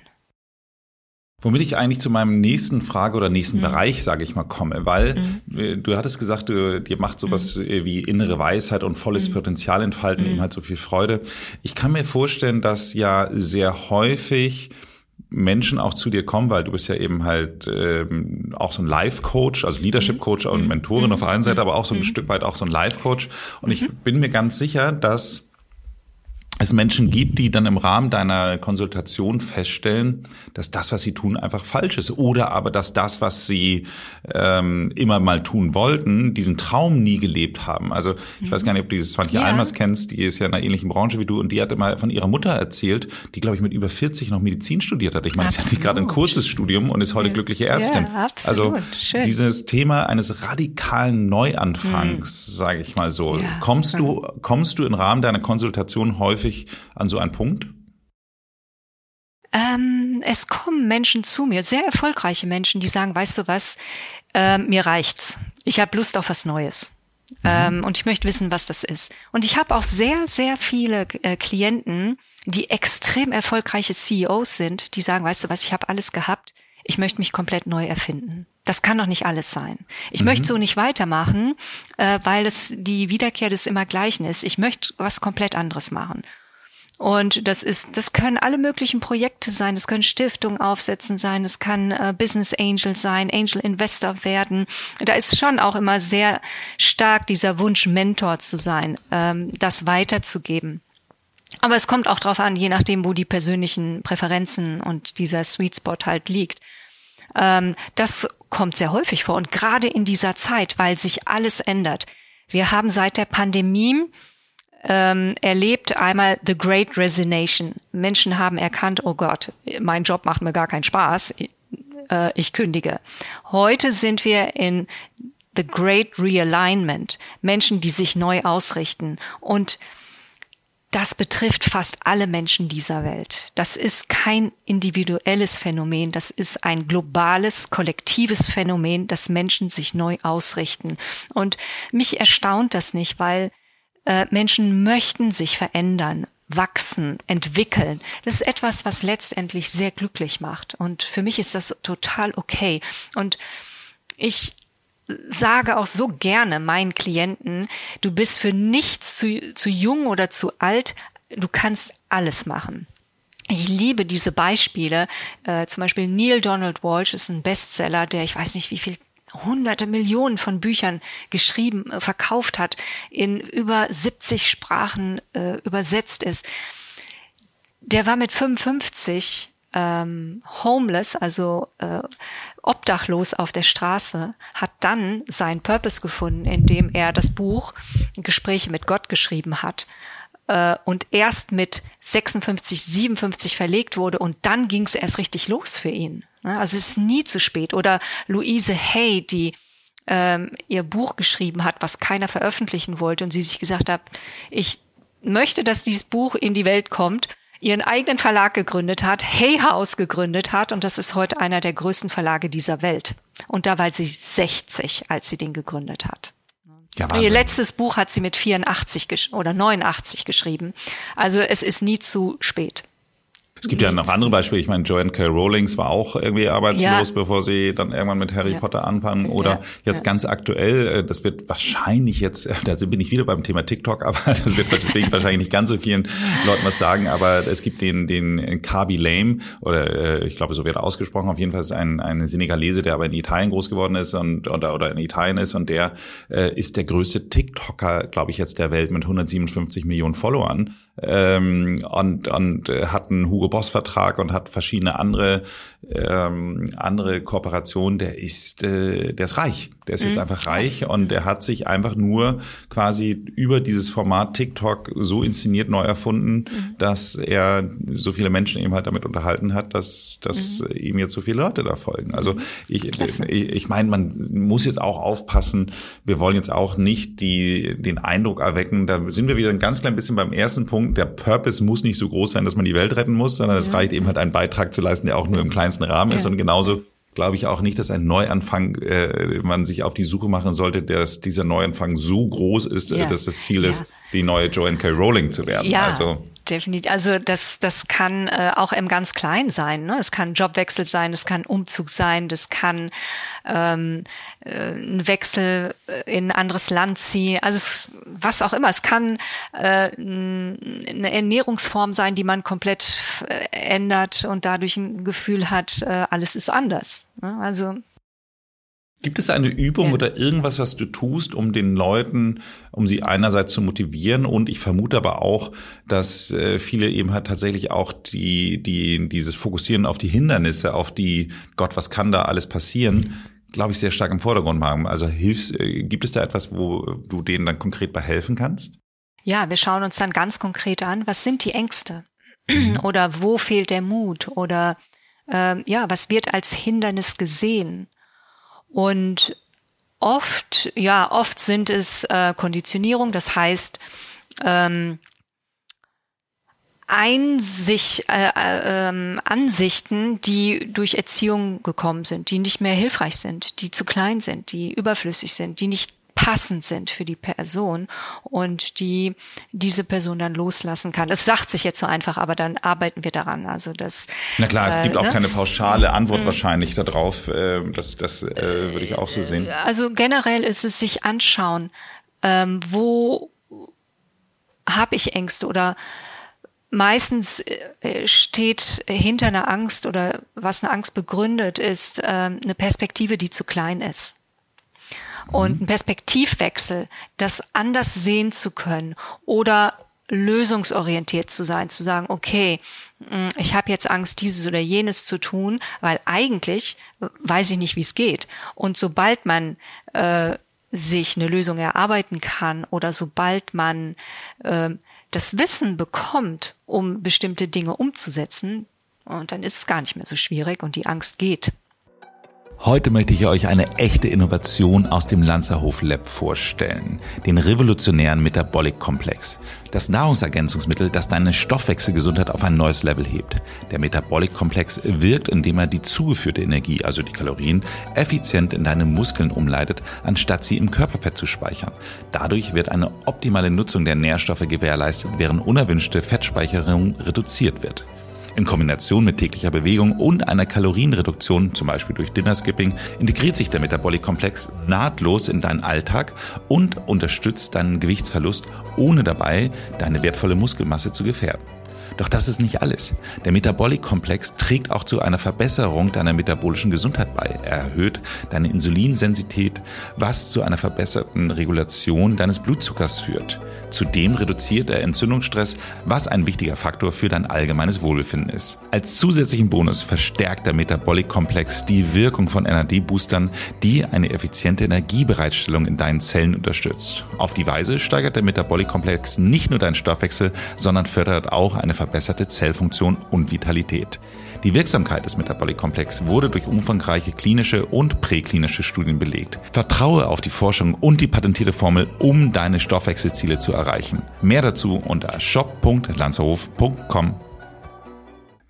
Womit ich eigentlich zu meinem nächsten Frage oder nächsten mhm. Bereich, sage ich mal, komme, weil mhm. du hattest gesagt, du, dir macht sowas mhm. wie innere Weisheit und volles mhm. Potenzial entfalten eben mhm. halt so viel Freude. Ich kann mir vorstellen, dass ja sehr häufig Menschen auch zu dir kommen, weil du bist ja eben halt ähm, auch so ein Life-Coach, also Leadership-Coach und mhm. Mentorin auf der einen Seite, aber auch so ein Stück weit auch so ein Life-Coach. Und ich bin mir ganz sicher, dass es Menschen gibt, die dann im Rahmen deiner Konsultation feststellen, dass das, was sie tun, einfach falsch ist. Oder aber, dass das, was sie ähm, immer mal tun wollten, diesen Traum nie gelebt haben. Also ich mhm. weiß gar nicht, ob du dieses Swantje ja. Almers kennst, die ist ja in einer ähnlichen Branche wie du und die hat immer von ihrer Mutter erzählt, die, glaube ich, mit über 40 noch Medizin studiert hat. Ich meine, sie hat nicht gerade ein kurzes Studium und ist heute ja. glückliche Ärztin. Ja, absolut. Also Schön. dieses Thema eines radikalen Neuanfangs, mhm. sage ich mal so. Kommst du, kommst du im Rahmen deiner Konsultation häufig häufig an so einen Punkt? Ähm, es kommen Menschen zu mir, sehr erfolgreiche Menschen, die sagen, weißt du was, äh, mir reicht's. Ich habe Lust auf was Neues. Mhm. Ähm, und ich möchte wissen, was das ist. Und ich habe auch sehr, sehr viele äh, Klienten, die extrem erfolgreiche CEOs sind, die sagen, weißt du was, ich habe alles gehabt, ich möchte mich komplett neu erfinden. Das kann doch nicht alles sein. Ich mhm. möchte so nicht weitermachen, äh, weil es die Wiederkehr des Immergleichen ist. Ich möchte was komplett anderes machen. Und das ist, das können alle möglichen Projekte sein. Es können Stiftungen aufsetzen sein. Es kann äh, Business Angel sein, Angel Investor werden. Da ist schon auch immer sehr stark dieser Wunsch, Mentor zu sein, ähm, das weiterzugeben. Aber es kommt auch darauf an, je nachdem, wo die persönlichen Präferenzen und dieser Sweet Spot halt liegt. Ähm, das kommt sehr häufig vor und gerade in dieser Zeit, weil sich alles ändert. Wir haben seit der Pandemie ähm, erlebt einmal The Great Resignation. Menschen haben erkannt, oh Gott, mein Job macht mir gar keinen Spaß, ich, äh, ich kündige. Heute sind wir in The Great Realignment. Menschen, die sich neu ausrichten und das betrifft fast alle Menschen dieser Welt. Das ist kein individuelles Phänomen, das ist ein globales, kollektives Phänomen, dass Menschen sich neu ausrichten. Und mich erstaunt das nicht, weil äh, Menschen möchten sich verändern, wachsen, entwickeln. Das ist etwas, was letztendlich sehr glücklich macht. Und für mich ist das total okay. Und ich sage auch so gerne meinen Klienten, du bist für nichts zu, zu jung oder zu alt, du kannst alles machen. Ich liebe diese Beispiele. Äh, zum Beispiel Neil Donald Walsh ist ein Bestseller, der ich weiß nicht wie viel hunderte Millionen von Büchern geschrieben, äh, verkauft hat, in über 70 Sprachen äh, übersetzt ist. Der war mit 55 ähm, homeless, also äh, obdachlos auf der Straße, hat dann seinen Purpose gefunden, indem er das Buch Gespräche mit Gott geschrieben hat äh, und erst mit 56, 57 verlegt wurde und dann ging es erst richtig los für ihn. Ne? Also es ist nie zu spät. Oder Louise Hay, die ähm, ihr Buch geschrieben hat, was keiner veröffentlichen wollte und sie sich gesagt hat, ich möchte, dass dieses Buch in die Welt kommt, ihren eigenen Verlag gegründet hat, Hay House gegründet hat und das ist heute einer der größten Verlage dieser Welt. Und da war sie 60, als sie den gegründet hat. Ja, Ihr letztes Buch hat sie mit 84 oder 89 geschrieben. Also es ist nie zu spät. Es gibt ja noch andere Beispiele. Ich meine, Joanne K. Rowlings war auch irgendwie arbeitslos, ja. bevor sie dann irgendwann mit Harry ja. Potter anfangen. Oder ja. jetzt ganz aktuell, äh, das wird wahrscheinlich jetzt, da bin ich wieder beim Thema TikTok, *laughs* aber das wird deswegen wahrscheinlich nicht ganz so vielen Leuten was sagen. Aber es gibt den, den Kabi Lame, oder äh, ich glaube, so wird er ausgesprochen. Auf jeden Fall ist ein, ein Senegalese, der aber in Italien groß geworden ist und oder, oder in Italien ist und der äh, ist der größte TikToker, glaube ich, jetzt der Welt mit 157 Millionen Followern ähm, und, und hat einen Hugo Boss-Vertrag und hat verschiedene andere ähm, andere Kooperationen, der ist äh, der ist reich. Der ist mhm. jetzt einfach reich und der hat sich einfach nur quasi über dieses Format TikTok so inszeniert neu erfunden, mhm. dass er so viele Menschen eben halt damit unterhalten hat, dass, dass mhm. ihm jetzt so viele Leute da folgen. Also ich, ich, ich meine, man muss jetzt auch aufpassen, wir wollen jetzt auch nicht die, den Eindruck erwecken, da sind wir wieder ein ganz klein bisschen beim ersten Punkt, der Purpose muss nicht so groß sein, dass man die Welt retten muss, sondern es reicht eben halt einen Beitrag zu leisten, der auch nur im kleinsten Rahmen ist und genauso glaube ich auch nicht, dass ein Neuanfang, äh, man sich auf die Suche machen sollte, dass dieser Neuanfang so groß ist, ja. dass das Ziel ja. ist, die neue Joanne K. Rowling zu werden. Ja. Also definitiv. Also das, das kann äh, auch im ganz Kleinen sein. Ne? Es kann Jobwechsel sein, es kann Umzug sein, das kann ähm, äh, ein Wechsel in ein anderes Land ziehen. Also es, was auch immer. Es kann äh, eine Ernährungsform sein, die man komplett äh, ändert und dadurch ein Gefühl hat, äh, alles ist anders. Ne? Also Gibt es eine Übung ja. oder irgendwas, was du tust, um den Leuten, um sie einerseits zu motivieren und ich vermute aber auch, dass äh, viele eben halt tatsächlich auch die, die, dieses Fokussieren auf die Hindernisse, auf die, Gott, was kann da alles passieren, glaube ich, sehr stark im Vordergrund haben. Also hilfst, äh, gibt es da etwas, wo du denen dann konkret bei helfen kannst? Ja, wir schauen uns dann ganz konkret an, was sind die Ängste? Mhm. Oder wo fehlt der Mut? Oder äh, ja, was wird als Hindernis gesehen? Und oft, ja, oft sind es äh, Konditionierung, das heißt, ähm, Einsicht, äh, äh, ähm, Ansichten, die durch Erziehung gekommen sind, die nicht mehr hilfreich sind, die zu klein sind, die überflüssig sind, die nicht passend sind für die Person und die diese Person dann loslassen kann. Es sagt sich jetzt so einfach, aber dann arbeiten wir daran. Also das. Na klar, es äh, gibt auch ne? keine pauschale Antwort mhm. wahrscheinlich darauf. Äh, das das äh, würde ich auch so sehen. Also generell ist es sich anschauen, ähm, wo habe ich Ängste oder meistens äh, steht hinter einer Angst oder was eine Angst begründet, ist äh, eine Perspektive, die zu klein ist und ein Perspektivwechsel, das anders sehen zu können oder lösungsorientiert zu sein, zu sagen, okay, mm, ich habe jetzt Angst, dieses oder jenes zu tun, weil eigentlich weiß ich nicht, wie es geht. Und sobald man äh, sich eine Lösung erarbeiten kann oder sobald man äh, das Wissen bekommt, um bestimmte Dinge umzusetzen, und dann ist es gar nicht mehr so schwierig und die Angst geht. Heute möchte ich euch eine echte Innovation aus dem Lanzerhof Lab vorstellen. Den revolutionären Metabolic Komplex. Das Nahrungsergänzungsmittel, das deine Stoffwechselgesundheit auf ein neues Level hebt. Der Metabolic Komplex wirkt, indem er die zugeführte Energie, also die Kalorien, effizient in deine Muskeln umleitet, anstatt sie im Körperfett zu speichern. Dadurch wird eine optimale Nutzung der Nährstoffe gewährleistet, während unerwünschte Fettspeicherung reduziert wird. In Kombination mit täglicher Bewegung und einer Kalorienreduktion, zum Beispiel durch Dinnerskipping, integriert sich der Metabolikkomplex nahtlos in deinen Alltag und unterstützt deinen Gewichtsverlust, ohne dabei deine wertvolle Muskelmasse zu gefährden. Doch das ist nicht alles. Der Metabolic-Komplex trägt auch zu einer Verbesserung deiner metabolischen Gesundheit bei. Er erhöht deine Insulinsensität, was zu einer verbesserten Regulation deines Blutzuckers führt. Zudem reduziert er Entzündungsstress, was ein wichtiger Faktor für dein allgemeines Wohlbefinden ist. Als zusätzlichen Bonus verstärkt der Metabolic-Komplex die Wirkung von NAD-Boostern, die eine effiziente Energiebereitstellung in deinen Zellen unterstützt. Auf die Weise steigert der Metabolic-Komplex nicht nur deinen Stoffwechsel, sondern fördert auch eine verbesserte Zellfunktion und Vitalität. Die Wirksamkeit des Metabolic Komplex wurde durch umfangreiche klinische und präklinische Studien belegt. Vertraue auf die Forschung und die patentierte Formel, um deine Stoffwechselziele zu erreichen. Mehr dazu unter shop.lanzerhof.com.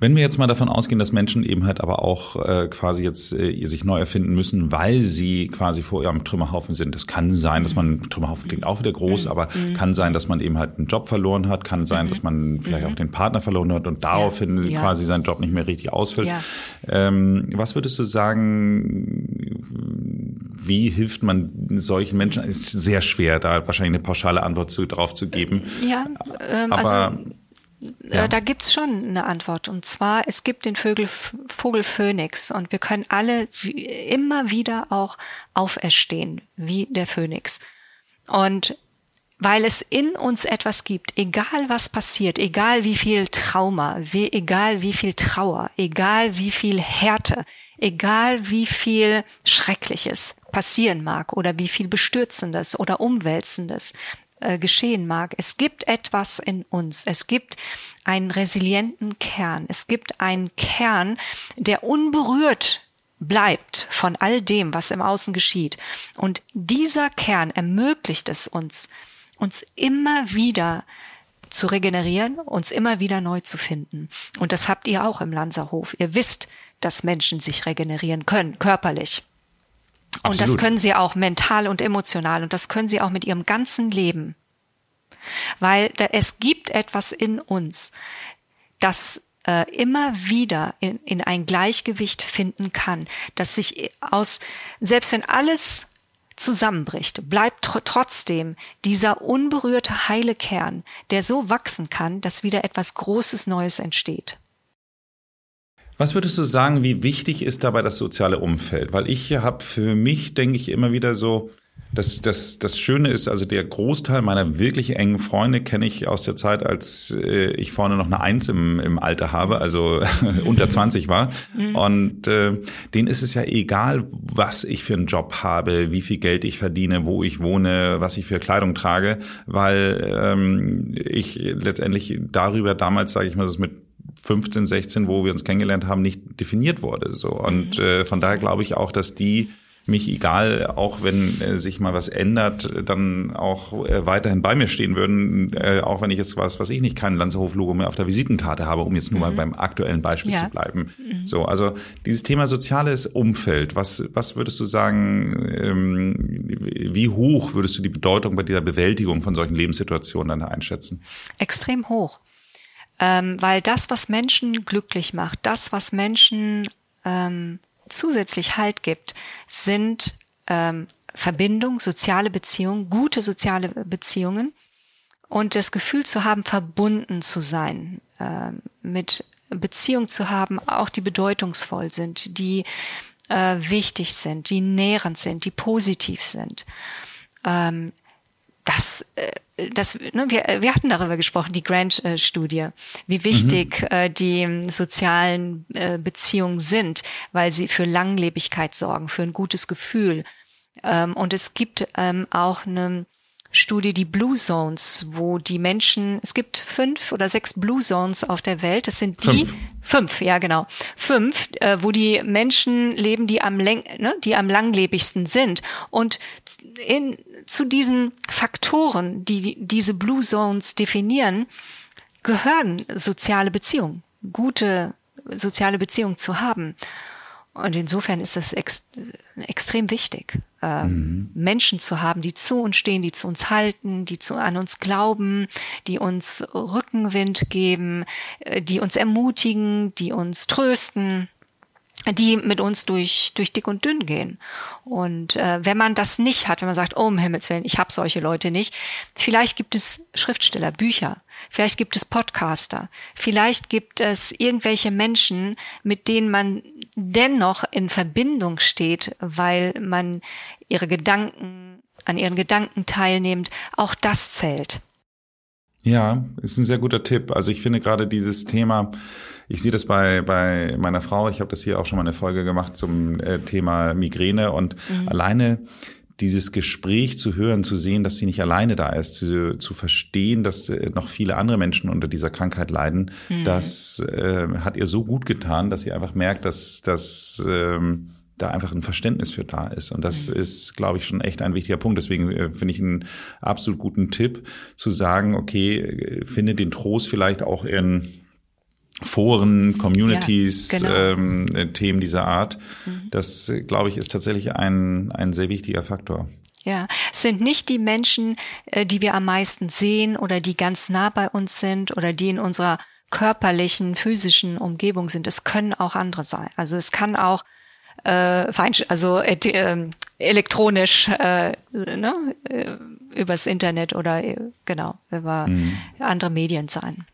Wenn wir jetzt mal davon ausgehen, dass Menschen eben halt aber auch äh, quasi jetzt äh, sich neu erfinden müssen, weil sie quasi vor ihrem Trümmerhaufen sind. Das kann sein, dass man, Trümmerhaufen klingt auch wieder groß, mhm. aber mhm. kann sein, dass man eben halt einen Job verloren hat, kann sein, mhm. dass man vielleicht mhm. auch den Partner verloren hat und daraufhin ja. quasi seinen Job nicht mehr richtig ausfüllt. Ja. Ähm, was würdest du sagen, wie hilft man solchen Menschen? Ist sehr schwer, da wahrscheinlich eine pauschale Antwort zu, drauf zu geben. Ja, ähm, aber also ja. Äh, da gibt's schon eine Antwort. Und zwar, es gibt den Vögel, Vogel Phönix und wir können alle immer wieder auch auferstehen, wie der Phönix. Und weil es in uns etwas gibt, egal was passiert, egal wie viel Trauma, wie, egal wie viel Trauer, egal wie viel Härte, egal wie viel Schreckliches passieren mag oder wie viel Bestürzendes oder Umwälzendes äh, geschehen mag. Es gibt etwas in uns. Es gibt einen resilienten Kern. Es gibt einen Kern, der unberührt bleibt von all dem, was im Außen geschieht. Und dieser Kern ermöglicht es uns, uns immer wieder zu regenerieren, uns immer wieder neu zu finden. Und das habt ihr auch im Lanzerhof. Ihr wisst, dass Menschen sich regenerieren können, körperlich. Absolut. Und das können sie auch mental und emotional und das können sie auch mit ihrem ganzen Leben. Weil da, es gibt etwas in uns, das äh, immer wieder in, in ein Gleichgewicht finden kann, das sich aus, selbst wenn alles zusammenbricht, bleibt tr trotzdem dieser unberührte heile Kern, der so wachsen kann, dass wieder etwas Großes Neues entsteht. Was würdest du sagen, wie wichtig ist dabei das soziale Umfeld? Weil ich habe für mich, denke ich, immer wieder so, das, das, das Schöne ist, also der Großteil meiner wirklich engen Freunde kenne ich aus der Zeit, als äh, ich vorne noch eine Eins im, im Alter habe, also *laughs* unter 20 war. Mhm. Und äh, denen ist es ja egal, was ich für einen Job habe, wie viel Geld ich verdiene, wo ich wohne, was ich für Kleidung trage, weil ähm, ich letztendlich darüber damals, sage ich mal, das mit 15, 16, wo wir uns kennengelernt haben, nicht definiert wurde. So und mhm. äh, von daher glaube ich auch, dass die mich egal, auch wenn äh, sich mal was ändert, dann auch äh, weiterhin bei mir stehen würden, äh, auch wenn ich jetzt was, was ich nicht, kein Lanzerhof-Logo mehr auf der Visitenkarte habe, um jetzt nur mhm. mal beim aktuellen Beispiel ja. zu bleiben. Mhm. So, also dieses Thema soziales Umfeld, was, was würdest du sagen, ähm, wie hoch würdest du die Bedeutung bei dieser Bewältigung von solchen Lebenssituationen dann einschätzen? Extrem hoch. Ähm, weil das, was Menschen glücklich macht, das, was Menschen ähm, zusätzlich Halt gibt, sind ähm, Verbindung, soziale Beziehungen, gute soziale Beziehungen und das Gefühl zu haben, verbunden zu sein, äh, mit Beziehungen zu haben, auch die bedeutungsvoll sind, die äh, wichtig sind, die nährend sind, die positiv sind. Ähm, das, äh, das, ne, wir, wir hatten darüber gesprochen, die Grant-Studie, wie wichtig mhm. äh, die sozialen äh, Beziehungen sind, weil sie für Langlebigkeit sorgen, für ein gutes Gefühl. Ähm, und es gibt ähm, auch eine Studie, die Blue Zones, wo die Menschen, es gibt fünf oder sechs Blue Zones auf der Welt. Das sind die fünf, fünf ja genau, fünf, äh, wo die Menschen leben, die am läng, ne, die am langlebigsten sind. Und in zu diesen Faktoren, die diese Blue Zones definieren, gehören soziale Beziehungen, gute soziale Beziehungen zu haben. Und insofern ist das ex extrem wichtig, äh, mhm. Menschen zu haben, die zu uns stehen, die zu uns halten, die zu, an uns glauben, die uns Rückenwind geben, äh, die uns ermutigen, die uns trösten die mit uns durch, durch dick und dünn gehen. Und äh, wenn man das nicht hat, wenn man sagt, oh um Himmels Willen, ich habe solche Leute nicht, vielleicht gibt es Schriftsteller, Bücher, vielleicht gibt es Podcaster, vielleicht gibt es irgendwelche Menschen, mit denen man dennoch in Verbindung steht, weil man ihre Gedanken, an ihren Gedanken teilnimmt. Auch das zählt. Ja, ist ein sehr guter Tipp. Also ich finde gerade dieses Thema, ich sehe das bei, bei meiner Frau, ich habe das hier auch schon mal eine Folge gemacht zum äh, Thema Migräne und mhm. alleine dieses Gespräch zu hören, zu sehen, dass sie nicht alleine da ist, zu, zu verstehen, dass äh, noch viele andere Menschen unter dieser Krankheit leiden, mhm. das äh, hat ihr so gut getan, dass sie einfach merkt, dass, dass ähm, da einfach ein Verständnis für da ist. Und das mhm. ist, glaube ich, schon echt ein wichtiger Punkt. Deswegen äh, finde ich einen absolut guten Tipp zu sagen, okay, äh, finde den Trost vielleicht auch in Foren, Communities, ja, genau. ähm, äh, Themen dieser Art. Mhm. Das, glaube ich, ist tatsächlich ein, ein sehr wichtiger Faktor. Ja, es sind nicht die Menschen, die wir am meisten sehen oder die ganz nah bei uns sind oder die in unserer körperlichen, physischen Umgebung sind. Es können auch andere sein. Also es kann auch äh, also äh, äh, elektronisch äh, ne, äh, übers Internet oder äh, genau über mhm. andere Medien sein.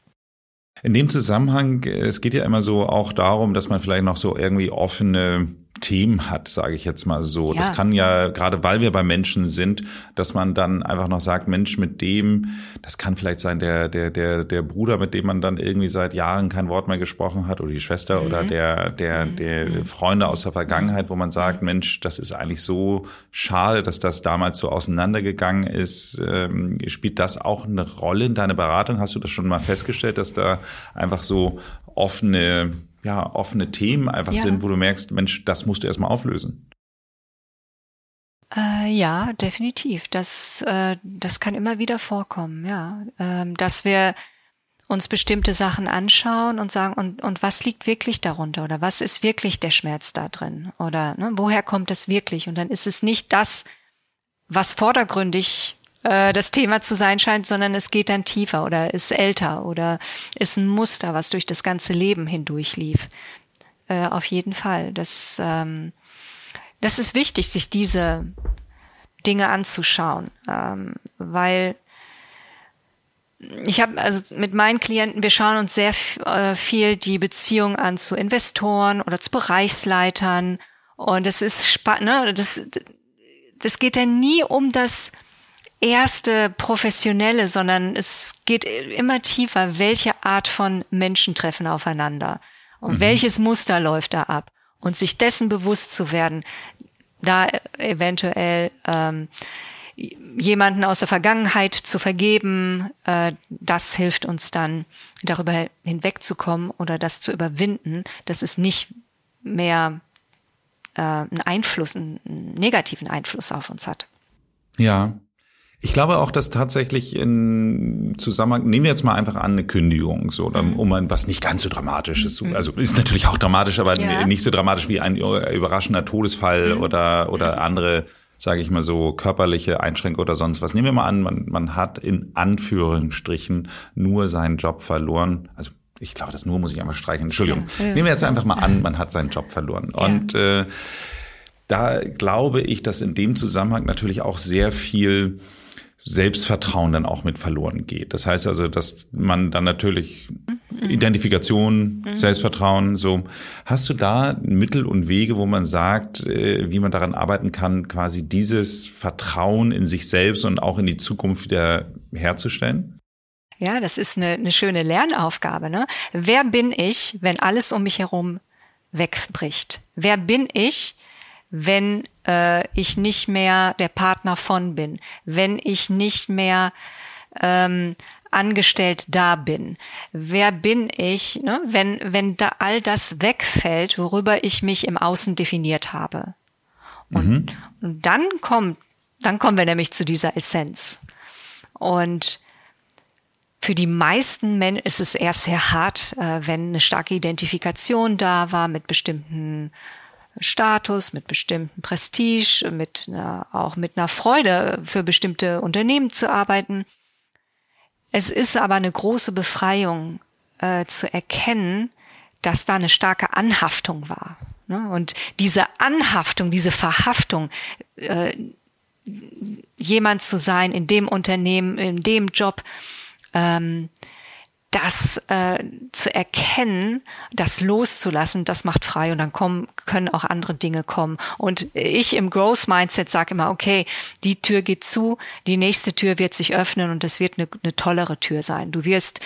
In dem Zusammenhang, es geht ja immer so auch darum, dass man vielleicht noch so irgendwie offene Themen hat, sage ich jetzt mal so. Ja. Das kann ja, gerade weil wir bei Menschen sind, dass man dann einfach noch sagt, Mensch, mit dem, das kann vielleicht sein, der, der, der, der Bruder, mit dem man dann irgendwie seit Jahren kein Wort mehr gesprochen hat, oder die Schwester Mhm. oder der, der, der Freunde aus der Vergangenheit, wo man sagt, Mensch, das ist eigentlich so schade, dass das damals so auseinandergegangen ist. Ähm, spielt das auch eine Rolle in deiner Beratung? Hast du das schon mal festgestellt, dass da einfach so offene ja, offene Themen einfach Ja. sind, wo du merkst, Mensch, das musst du erstmal auflösen. Äh, ja, definitiv. Das, äh, das kann immer wieder vorkommen, ja. Ähm, dass wir uns bestimmte Sachen anschauen und sagen, und, und was liegt wirklich darunter oder was ist wirklich der Schmerz da drin oder ne, woher kommt es wirklich? Und dann ist es nicht das, was vordergründig äh, das Thema zu sein scheint, sondern es geht dann tiefer oder ist älter oder ist ein Muster, was durch das ganze Leben hindurch lief. Äh, auf jeden Fall. Das, ähm, das ist wichtig, sich diese Dinge anzuschauen, ähm, weil ich habe also mit meinen Klienten, wir schauen uns sehr äh, viel die Beziehung an zu Investoren oder zu Bereichsleitern und das ist spannend, ne? das, das geht ja nie um das erste professionelle, sondern es geht immer tiefer, welche Art von Menschen treffen aufeinander und welches Muster läuft da ab und sich dessen bewusst zu werden, da eventuell ähm, jemanden aus der Vergangenheit zu vergeben, äh, das hilft uns dann darüber hinwegzukommen oder das zu überwinden, dass es nicht mehr äh, einen Einfluss, einen negativen Einfluss auf uns hat. Ja. Ich glaube auch, dass tatsächlich in Zusammenhang, nehmen wir jetzt mal einfach an, eine Kündigung, so, dann, um ein, was nicht ganz so dramatisch ist. Also ist natürlich auch dramatisch, aber Ja. nicht so dramatisch wie ein überraschender Todesfall oder, oder andere, sage ich mal so, körperliche Einschränkungen oder sonst was. Nehmen wir mal an, man, man hat in Anführungsstrichen nur seinen Job verloren. Also ich glaube, das nur muss ich einfach streichen. Entschuldigung. Ja. Ja. Nehmen wir jetzt einfach mal an, man hat seinen Job verloren. Und äh, da glaube ich, dass in dem Zusammenhang natürlich auch sehr viel Selbstvertrauen dann auch mit verloren geht. Das heißt also, dass man dann natürlich Identifikation, Selbstvertrauen, so. Hast du da Mittel und Wege, wo man sagt, äh, wie man daran arbeiten kann, quasi dieses Vertrauen in sich selbst und auch in die Zukunft wieder herzustellen? Ja, das ist eine, eine schöne Lernaufgabe. Ne? Wer bin ich, wenn alles um mich herum wegbricht? Wer bin ich, wenn äh, ich nicht mehr der Partner von bin? Wenn ich nicht mehr ähm, angestellt da bin? Wer bin ich, ne? wenn, wenn da all das wegfällt, worüber ich mich im Außen definiert habe? Und, und dann kommt, dann kommen wir nämlich zu dieser Essenz. Und für die meisten Menschen ist es erst sehr hart, äh, wenn eine starke Identifikation da war mit bestimmten Status, mit bestimmten Prestige, mit einer, auch mit einer Freude für bestimmte Unternehmen zu arbeiten. Es ist aber eine große Befreiung äh, zu erkennen, dass da eine starke Anhaftung war. Ne? Und diese Anhaftung, diese Verhaftung, äh, jemand zu sein in dem Unternehmen, in dem Job, ähm, das äh, zu erkennen, das loszulassen, das macht frei und dann kommen, können auch andere Dinge kommen. Und ich im Growth Mindset sage immer, okay, die Tür geht zu, die nächste Tür wird sich öffnen und das wird eine, eine tollere Tür sein. Du wirst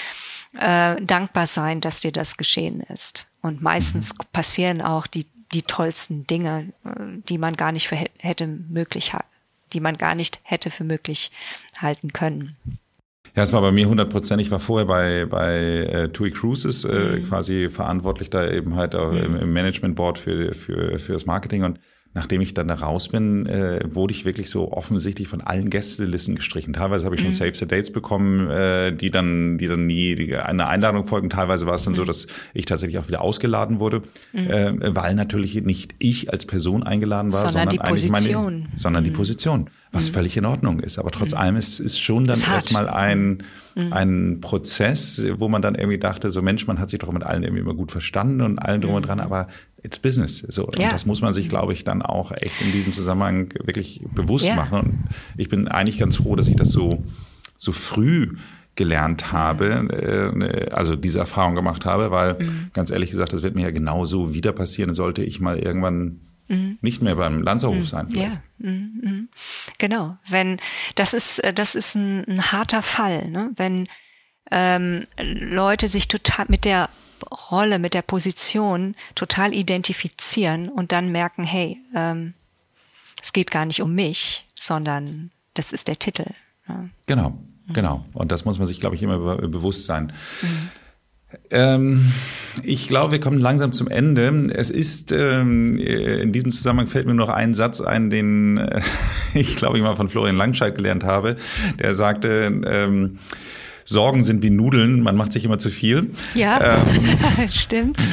äh, dankbar sein, dass dir das geschehen ist. Und meistens passieren auch die, die tollsten Dinge, äh, die man gar nicht für hätte möglich, die man gar nicht hätte für möglich halten können. Ja, es war bei mir 100 Prozent. Ich war vorher bei, bei äh, TUI Cruises äh, mhm. quasi verantwortlich da eben halt mhm. im Management Board für, für, für das Marketing und nachdem ich dann da raus bin, äh, wurde ich wirklich so offensichtlich von allen Gästelisten gestrichen. Teilweise habe ich schon mhm. Save the Dates bekommen, äh, die dann, die dann nie die, eine Einladung folgen. Teilweise war es dann mhm. so, dass ich tatsächlich auch wieder ausgeladen wurde, mhm. äh, weil natürlich nicht ich als Person eingeladen war, sondern, sondern die Position. Meine, sondern die Position, was völlig in Ordnung ist. Aber trotz allem ist, ist schon dann erstmal ein, ein Prozess, wo man dann irgendwie dachte, so Mensch, man hat sich doch mit allen irgendwie immer gut verstanden und allen drum und dran, aber it's business. So. Und Ja. das muss man sich, glaube ich, dann auch echt in diesem Zusammenhang wirklich bewusst Ja. machen. Und ich bin eigentlich ganz froh, dass ich das so, so früh gelernt habe, äh, also diese Erfahrung gemacht habe, weil ganz ehrlich gesagt, das wird mir ja genauso wieder passieren, sollte ich mal irgendwann Mhm. Nicht mehr beim Lanzerhof mhm. sein. Vielleicht. Ja, mhm, mhm. genau. Wenn das ist, äh, das ist ein, ein harter Fall, ne? wenn ähm, Leute sich total mit der Rolle, mit der Position total identifizieren und dann merken, hey, ähm, es geht gar nicht um mich, sondern das ist der Titel. Ne? Genau, mhm. genau. Und das muss man sich, glaube ich, immer be bewusst sein. Mhm. Ähm, ich glaube, wir kommen langsam zum Ende. Es ist, ähm, in diesem Zusammenhang fällt mir noch ein Satz ein, den äh, *laughs* ich glaube ich mal von Florian Langscheid gelernt habe. Der sagte, ähm, Sorgen sind wie Nudeln, man macht sich immer zu viel. Ja, ähm, *laughs* stimmt.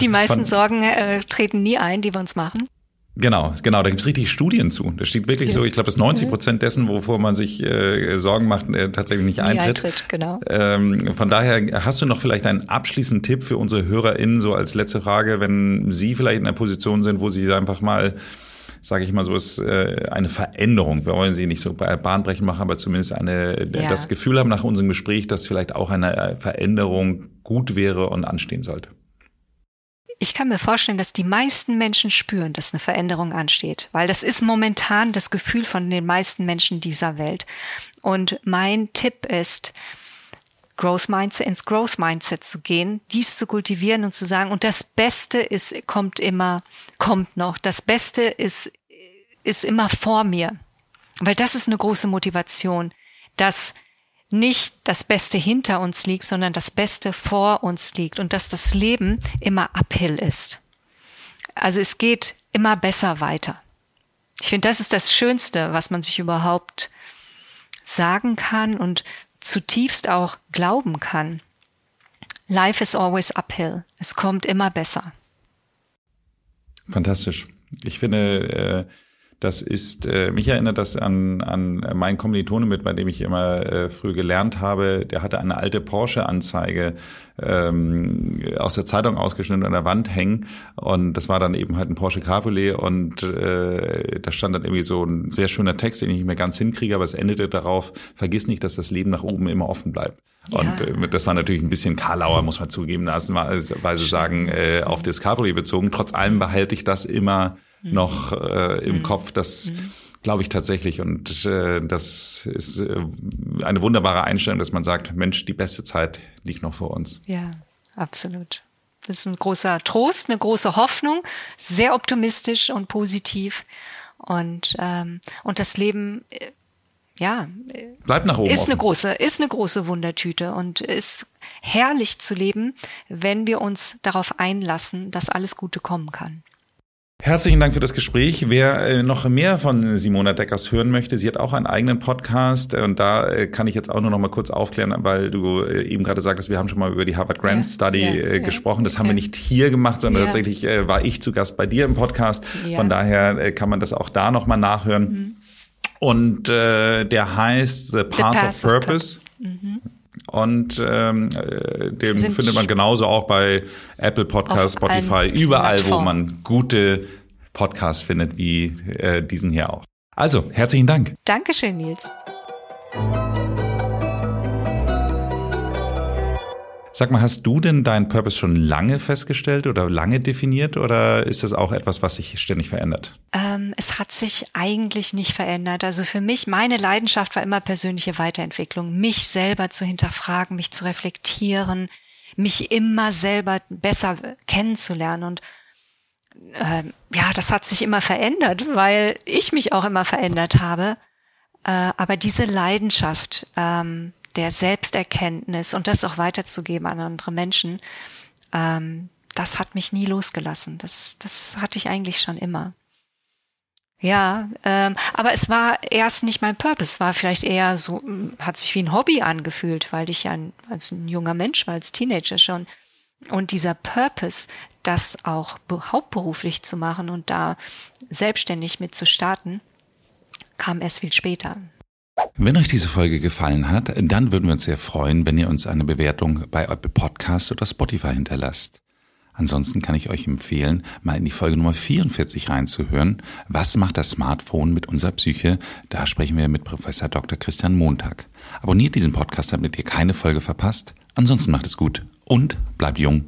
Die meisten Sorgen äh, treten nie ein, die wir uns machen. Genau, genau, da gibt's richtig Studien zu. Da steht wirklich ja. so, ich glaube, dass 90 Prozent dessen, wovor man sich äh, Sorgen macht, äh, tatsächlich nicht eintritt. eintritt genau. Ähm, von daher hast du noch vielleicht einen abschließenden Tipp für unsere HörerInnen, so als letzte Frage, wenn sie vielleicht in einer Position sind, wo sie einfach mal sage ich mal so, ist äh, eine Veränderung. Wir wollen sie nicht so bahnbrechend machen, aber zumindest eine, ja. das Gefühl haben nach unserem Gespräch, dass vielleicht auch eine äh, Veränderung gut wäre und anstehen sollte ich kann mir vorstellen, dass die meisten Menschen spüren, dass eine Veränderung ansteht, weil das ist momentan das Gefühl von den meisten Menschen dieser Welt. Und mein Tipp ist, Growth Mindset, ins Growth Mindset zu gehen, dies zu kultivieren und zu sagen, und das Beste ist, kommt immer, kommt noch. Das Beste ist, ist immer vor mir. Weil das ist eine große Motivation, dass nicht das Beste hinter uns liegt, sondern das Beste vor uns liegt und dass das Leben immer uphill ist. Also es geht immer besser weiter. Ich finde, das ist das Schönste, was man sich überhaupt sagen kann und zutiefst auch glauben kann. Life is always uphill. Es kommt immer besser. Fantastisch. Ich finde, äh das ist, äh, mich erinnert das an, an meinen Kommilitonen mit, bei dem ich immer äh, früh gelernt habe. Der hatte eine alte Porsche-Anzeige ähm, aus der Zeitung ausgeschnitten an der Wand hängen. Und das war dann eben halt ein Porsche Cabriolet. Und äh, da stand dann irgendwie so ein sehr schöner Text, den ich nicht mehr ganz hinkriege, aber es endete darauf, vergiss nicht, dass das Leben nach oben immer offen bleibt. Ja. Und äh, das war natürlich ein bisschen Karlauer, muss man zugeben, weise sagen, äh, auf das Cabriolet bezogen. Trotz allem behalte ich das immer. Noch äh, im mhm. Kopf. Das mhm. glaube ich tatsächlich. Und äh, das ist äh, eine wunderbare Einstellung, dass man sagt, Mensch, die beste Zeit liegt noch vor uns. Ja, absolut. Das ist ein großer Trost, eine große Hoffnung, sehr optimistisch und positiv. Und, ähm, und das Leben, äh, ja, bleibt nach oben. Ist offen. eine große, ist eine große Wundertüte und ist herrlich zu leben, wenn wir uns darauf einlassen, dass alles Gute kommen kann. Herzlichen Dank für das Gespräch. Wer äh, noch mehr von Simona Deckers hören möchte, sie hat auch einen eigenen Podcast und da äh, kann ich jetzt auch nur noch mal kurz aufklären, weil du äh, eben gerade sagtest, wir haben schon mal über die Harvard Grant ja, Study ja, gesprochen. Das haben wir nicht hier gemacht, sondern tatsächlich war ich zu Gast bei dir im Podcast. Von daher kann man das auch da noch mal nachhören. Mhm. Und äh, der heißt The Path, The Path of, Purpose. Purpose. Mhm. Und ähm, äh, den Sind findet man genauso auch bei Apple Podcasts, Spotify, überall, wo man gute Podcasts findet, wie äh, diesen hier auch. Also, herzlichen Dank. Dankeschön, Nils. Sag mal, hast du denn deinen Purpose schon lange festgestellt oder lange definiert oder ist das auch etwas, was sich ständig verändert? Ähm, es hat sich eigentlich nicht verändert. Also für mich, meine Leidenschaft war immer persönliche Weiterentwicklung, mich selber zu hinterfragen, mich zu reflektieren, mich immer selber besser kennenzulernen und ähm, ja, das hat sich immer verändert, weil ich mich auch immer verändert habe. Äh, aber diese Leidenschaft, ähm, der Selbsterkenntnis und das auch weiterzugeben an andere Menschen, ähm, das hat mich nie losgelassen. Das, das hatte ich eigentlich schon immer. Ja, ähm, aber es war erst nicht mein Purpose, war vielleicht eher so, hat sich wie ein Hobby angefühlt, weil ich ja ein, als ein junger Mensch war, als Teenager schon. Und dieser Purpose, das auch hauptberuflich zu machen und da selbstständig mit zu starten, kam erst viel später. Wenn euch diese Folge gefallen hat, dann würden wir uns sehr freuen, wenn ihr uns eine Bewertung bei Apple Podcast oder Spotify hinterlasst. Ansonsten kann ich euch empfehlen, mal in die Folge Nummer 44 reinzuhören. Was macht das Smartphone mit unserer Psyche? Da sprechen wir mit Professor Dr. Christian Montag. Abonniert diesen Podcast, damit ihr keine Folge verpasst. Ansonsten macht es gut und bleibt jung